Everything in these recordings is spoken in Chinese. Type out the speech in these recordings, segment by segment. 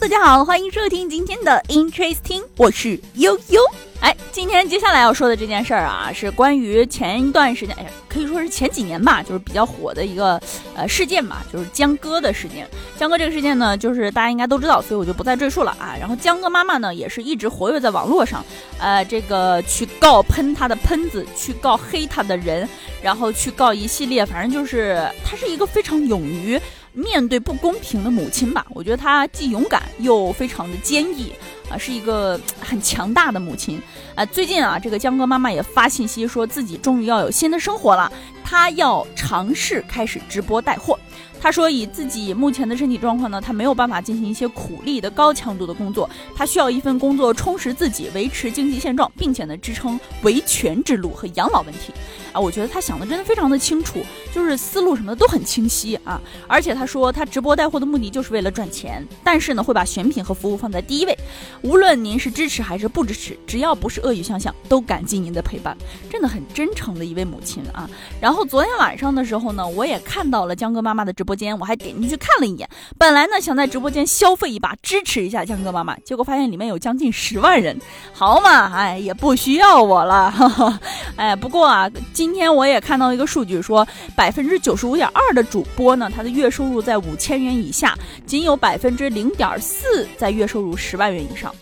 大家好，欢迎收听今天的 Interesting，我是悠悠。哎，今天接下来要说的这件事儿啊，是关于前一段时间，哎呀，可以说是前几年吧，就是比较火的一个呃事件吧，就是江歌的事件。江歌这个事件呢，就是大家应该都知道，所以我就不再赘述了啊。然后江哥妈妈呢，也是一直活跃在网络上，呃，这个去告喷他的喷子，去告黑他的人，然后去告一系列，反正就是他是一个非常勇于面对不公平的母亲吧。我觉得她既勇敢又非常的坚毅。啊，是一个很强大的母亲啊！最近啊，这个江哥妈妈也发信息说自己终于要有新的生活了，她要尝试开始直播带货。她说，以自己目前的身体状况呢，她没有办法进行一些苦力的高强度的工作，她需要一份工作充实自己，维持经济现状，并且呢，支撑维权之路和养老问题。啊，我觉得他想的真的非常的清楚，就是思路什么的都很清晰啊。而且他说他直播带货的目的就是为了赚钱，但是呢会把选品和服务放在第一位。无论您是支持还是不支持，只要不是恶语相向，都感激您的陪伴。真的很真诚的一位母亲啊。然后昨天晚上的时候呢，我也看到了江哥妈妈的直播间，我还点进去看了一眼。本来呢想在直播间消费一把，支持一下江哥妈妈，结果发现里面有将近十万人。好嘛，哎也不需要我了。哎，不过啊。今天我也看到一个数据，说百分之九十五点二的主播呢，他的月收入在五千元以下，仅有百分之零点四在月收入十万元以上。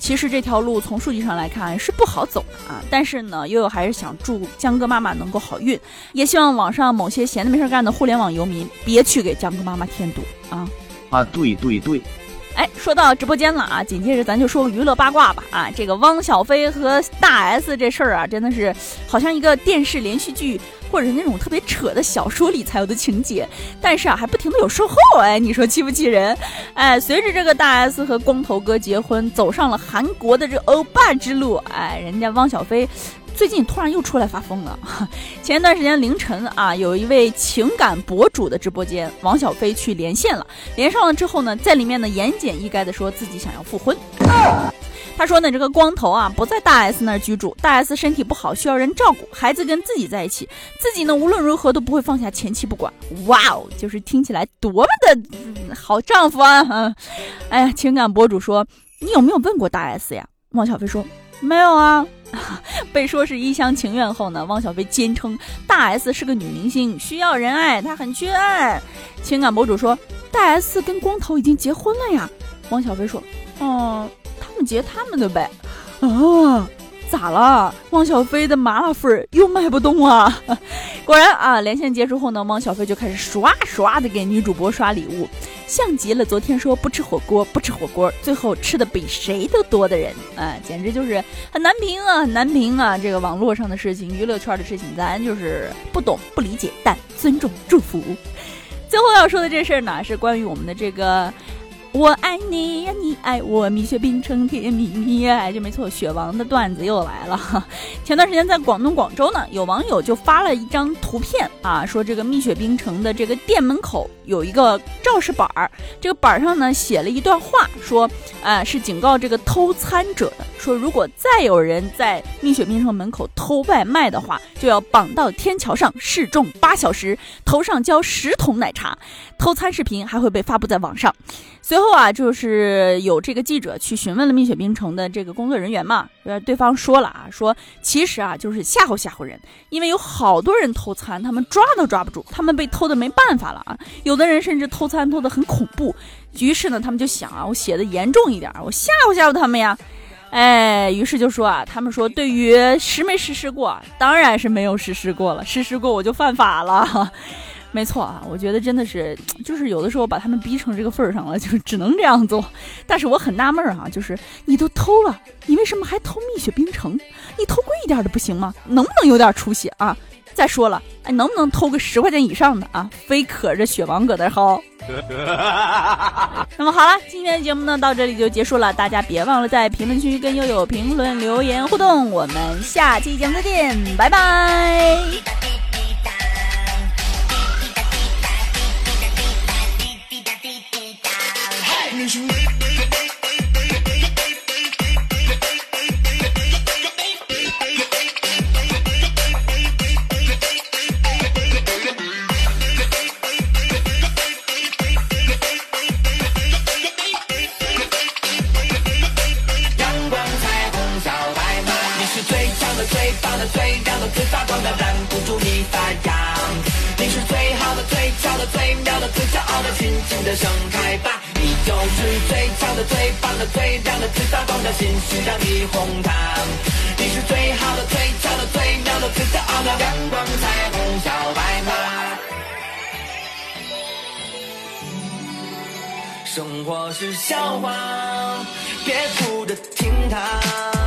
其实这条路从数据上来看是不好走的啊。但是呢，悠悠还是想祝江哥妈妈能够好运，也希望网上某些闲的没事干的互联网游民别去给江哥妈妈添堵啊。啊，对对对。哎，说到直播间了啊，紧接着咱就说个娱乐八卦吧啊，这个汪小菲和大 S 这事儿啊，真的是好像一个电视连续剧或者是那种特别扯的小说里才有的情节，但是啊还不停的有售后，哎，你说气不气人？哎，随着这个大 S 和光头哥结婚，走上了韩国的这欧巴之路，哎，人家汪小菲。最近突然又出来发疯了。前一段时间凌晨啊，有一位情感博主的直播间，王小飞去连线了。连上了之后呢，在里面呢言简意赅的说自己想要复婚。他说呢，这个光头啊不在大 S 那儿居住，大 S 身体不好需要人照顾，孩子跟自己在一起，自己呢无论如何都不会放下前妻不管。哇哦，就是听起来多么的好丈夫啊！哎呀，情感博主说你有没有问过大 S 呀？王小飞说没有啊。被说是一厢情愿后呢，汪小菲坚称大 S 是个女明星，需要人爱，她很缺爱。情感博主说大 S 跟光头已经结婚了呀。汪小菲说，哦，他们结他们的呗。啊。咋了？汪小菲的麻辣粉又卖不动啊！果然啊，连线结束后呢，汪小菲就开始刷刷的给女主播刷礼物，像极了昨天说不吃火锅不吃火锅，最后吃的比谁都多的人，啊，简直就是很难评啊，很难评啊！这个网络上的事情，娱乐圈的事情，咱就是不懂不理解，但尊重祝福。最后要说的这事儿呢，是关于我们的这个。我爱你呀，你爱我，蜜雪冰城甜蜜蜜，哎，就没错，雪王的段子又来了。前段时间在广东广州呢，有网友就发了一张图片啊，说这个蜜雪冰城的这个店门口有一个告示板儿，这个板儿上呢写了一段话，说，呃，是警告这个偷餐者的，说如果再有人在蜜雪冰城门口偷外卖的话，就要绑到天桥上示众八小时，头上浇十桶奶茶，偷餐视频还会被发布在网上。随最后啊，就是有这个记者去询问了蜜雪冰城的这个工作人员嘛，呃，对方说了啊，说其实啊就是吓唬吓唬人，因为有好多人偷餐，他们抓都抓不住，他们被偷的没办法了啊，有的人甚至偷餐偷的很恐怖，于是呢，他们就想啊，我写的严重一点，我吓唬吓唬他们呀，哎，于是就说啊，他们说对于实没实施过，当然是没有实施过了，实施过我就犯法了。没错啊，我觉得真的是，就是有的时候把他们逼成这个份儿上了，就只能这样做。但是我很纳闷儿啊，就是你都偷了，你为什么还偷蜜雪冰城？你偷贵一点的不行吗？能不能有点出息啊？再说了，哎，能不能偷个十块钱以上的啊？非可着雪王搁那薅。那么好了，今天的节目呢到这里就结束了，大家别忘了在评论区跟悠悠评论留言互动。我们下期节目再见，拜拜。尽情的盛开吧！你就是最强的、最棒的、最亮的、最发光的，心绪让你红烫。你是最好的、最俏的、最妙的、最骄傲的，阳光彩虹小白马。生活是笑话，别哭着听它，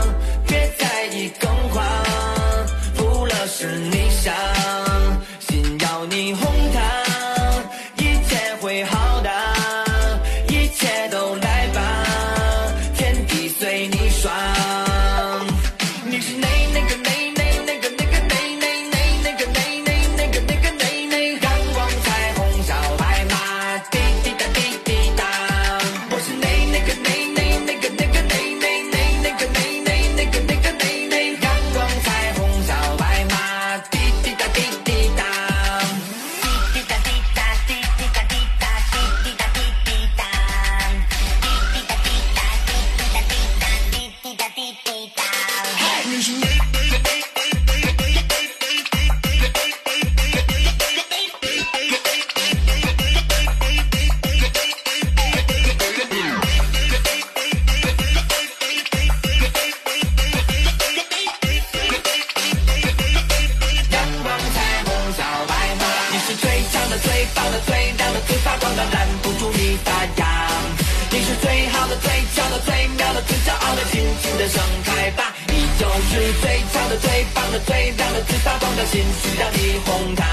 心需要你哄堂。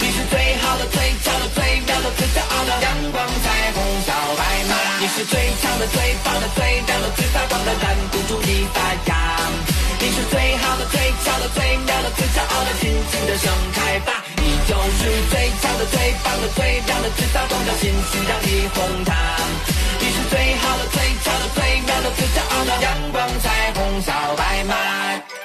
你是最好的、最俏的、最妙的、最骄傲的阳光彩虹小白马。你是最强的、最棒的、最亮的、最发光的，拦不住你发芽。你是最好的、最俏的、最妙的、最骄傲的，尽情的盛开吧！你就是最强的、最棒的、最亮的、最发光的，心需要你哄堂。你是最好的、最俏的、最妙的、最骄傲的阳光彩虹小白马。